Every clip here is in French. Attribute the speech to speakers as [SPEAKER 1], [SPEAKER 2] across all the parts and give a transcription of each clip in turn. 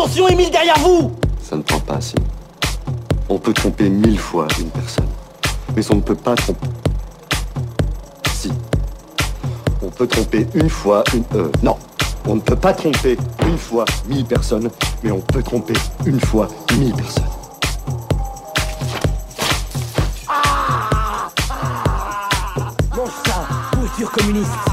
[SPEAKER 1] Attention, Émile, derrière vous
[SPEAKER 2] Ça ne prend pas, Simon. On peut tromper mille fois une personne. Mais on ne peut pas tromper... Si. On peut tromper une fois une... Euh, non. On ne peut pas tromper une fois mille personnes, mais on peut tromper une fois mille personnes.
[SPEAKER 1] Mon sang, posture communiste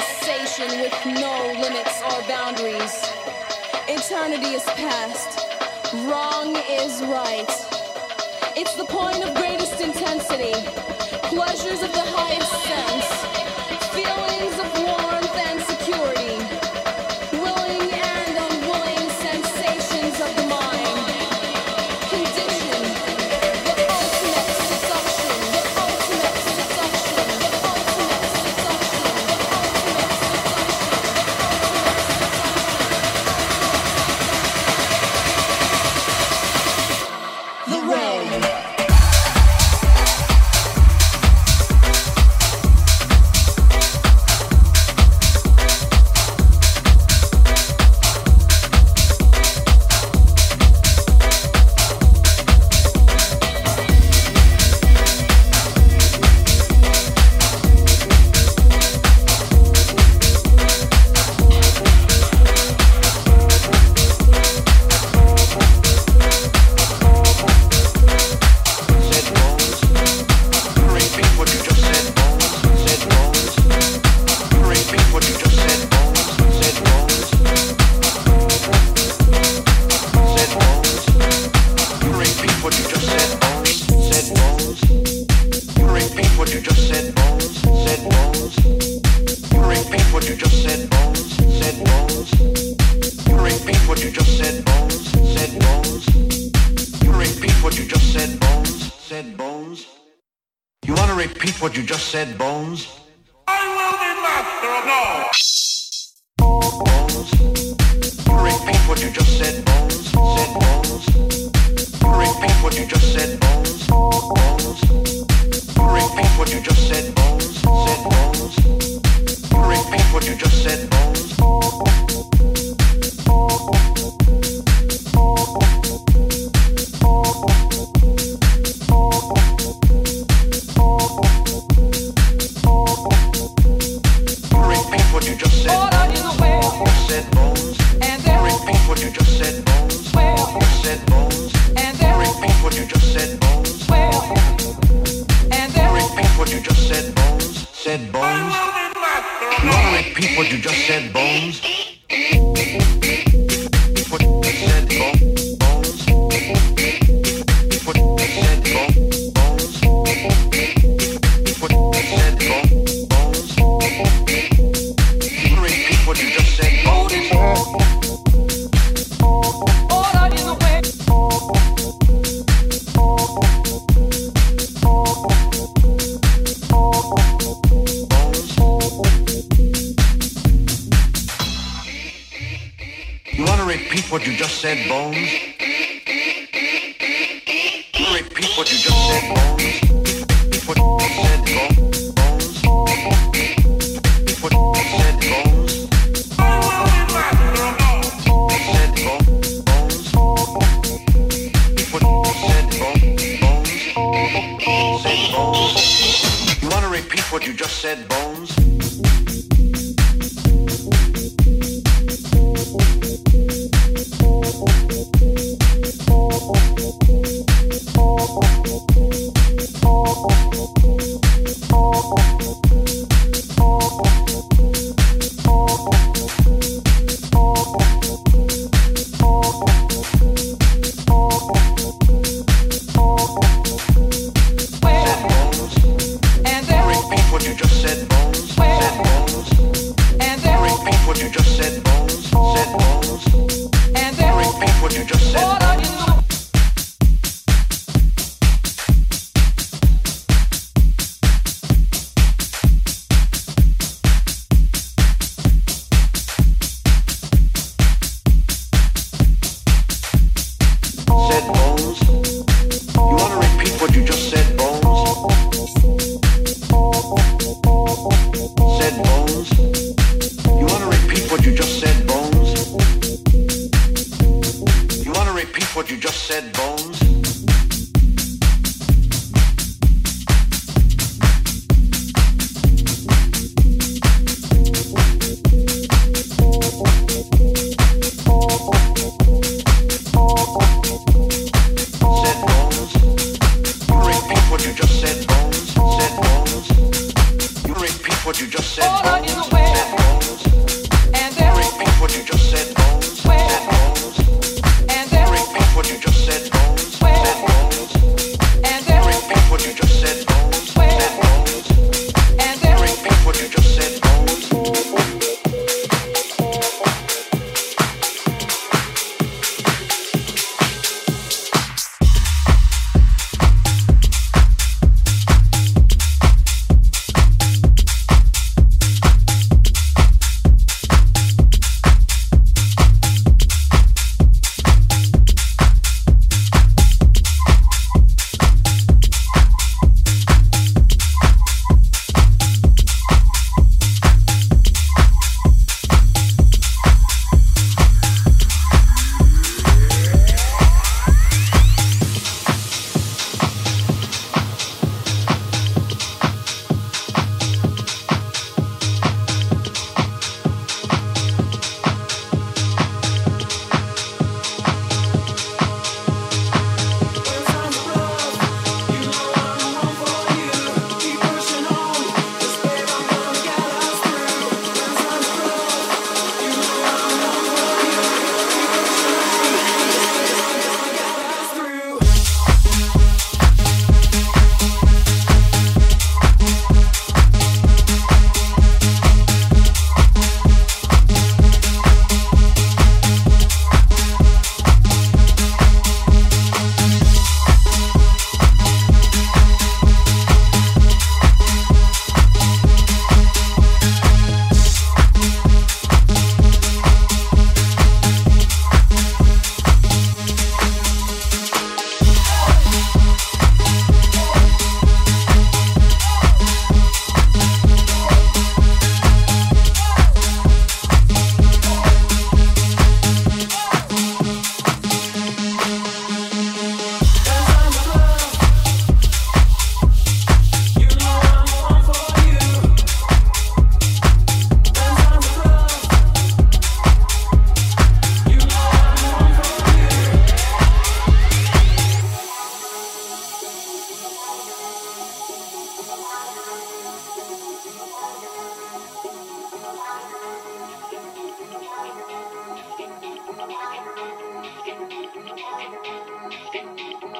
[SPEAKER 3] sensation with no limits or boundaries. Eternity is past, wrong is right. It's the point of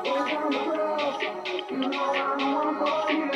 [SPEAKER 4] If you know I'm one for you.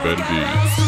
[SPEAKER 4] Bendy.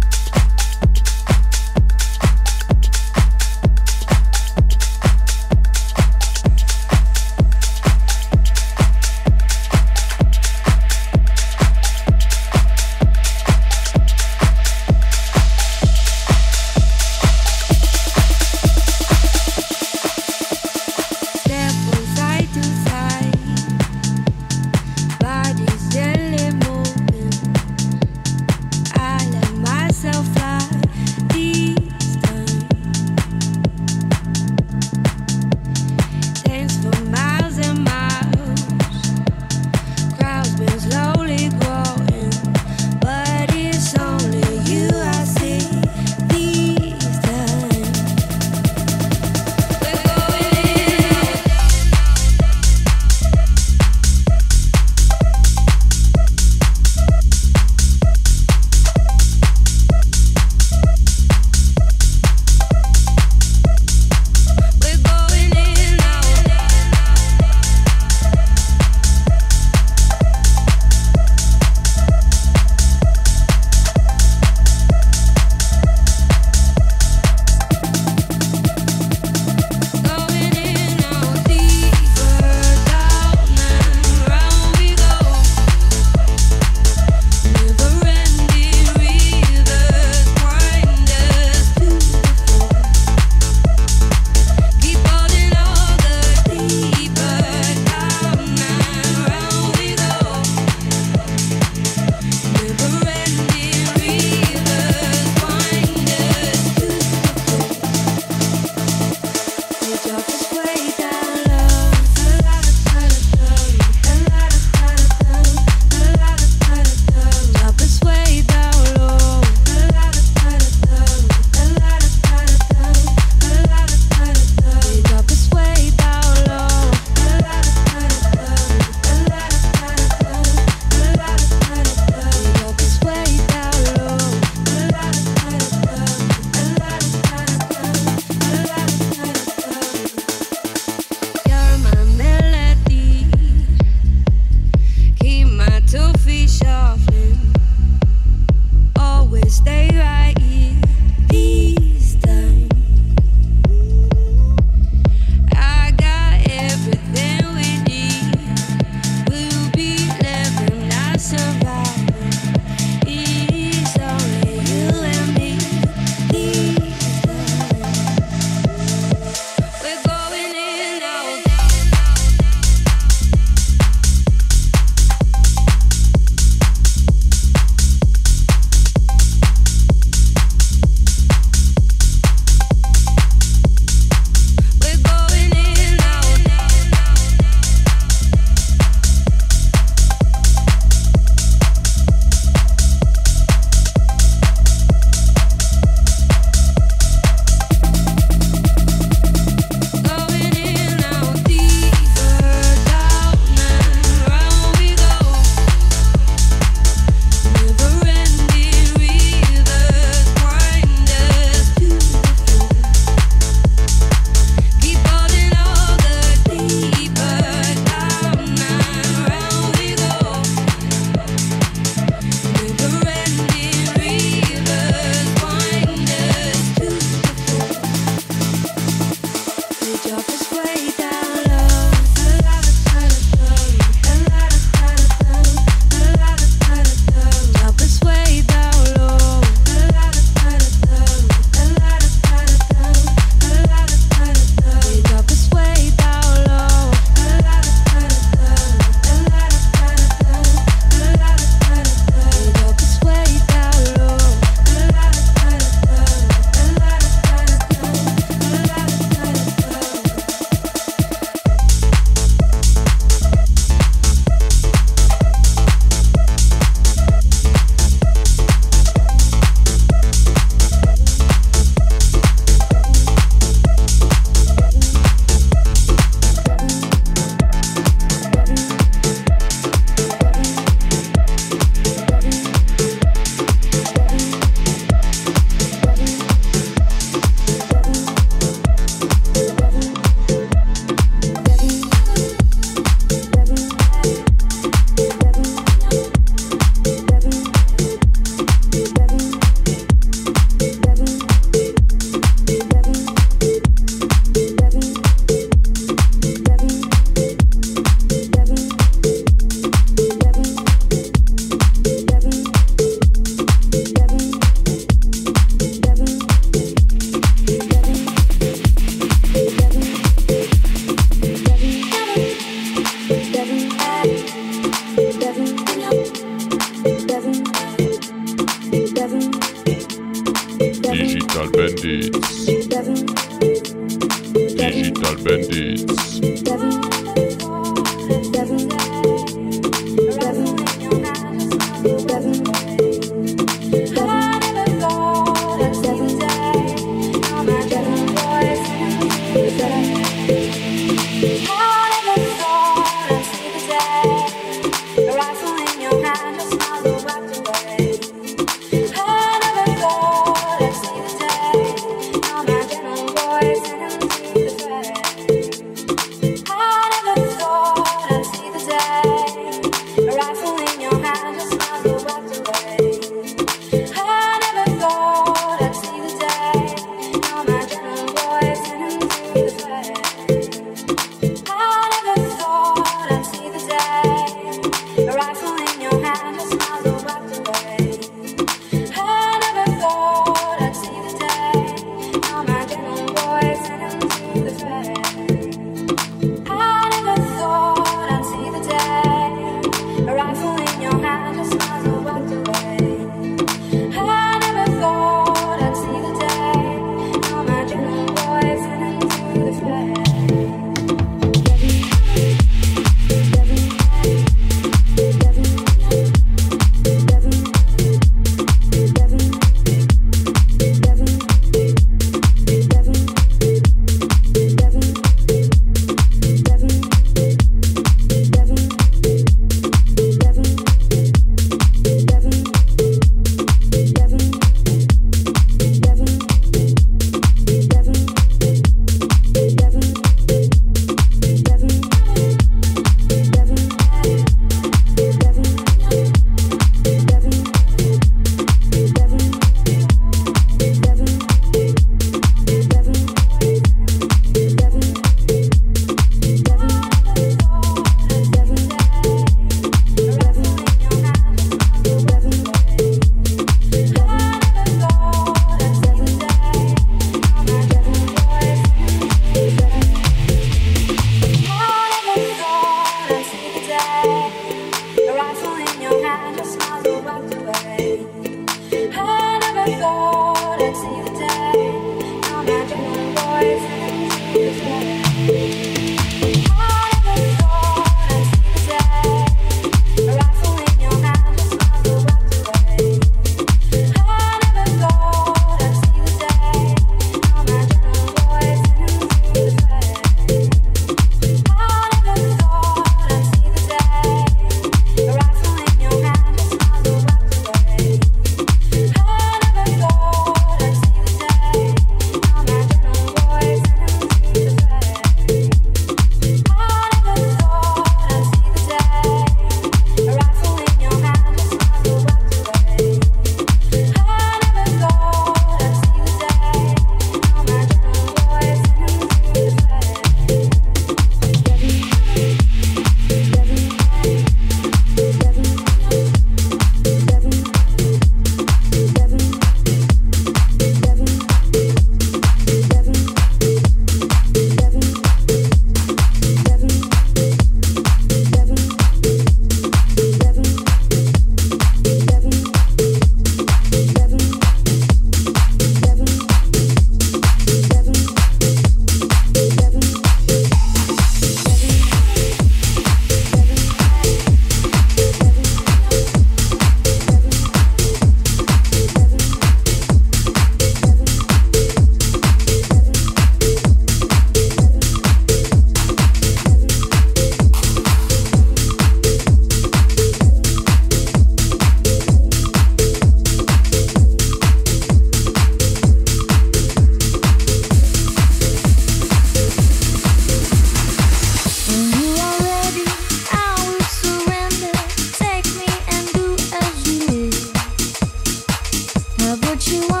[SPEAKER 4] you want.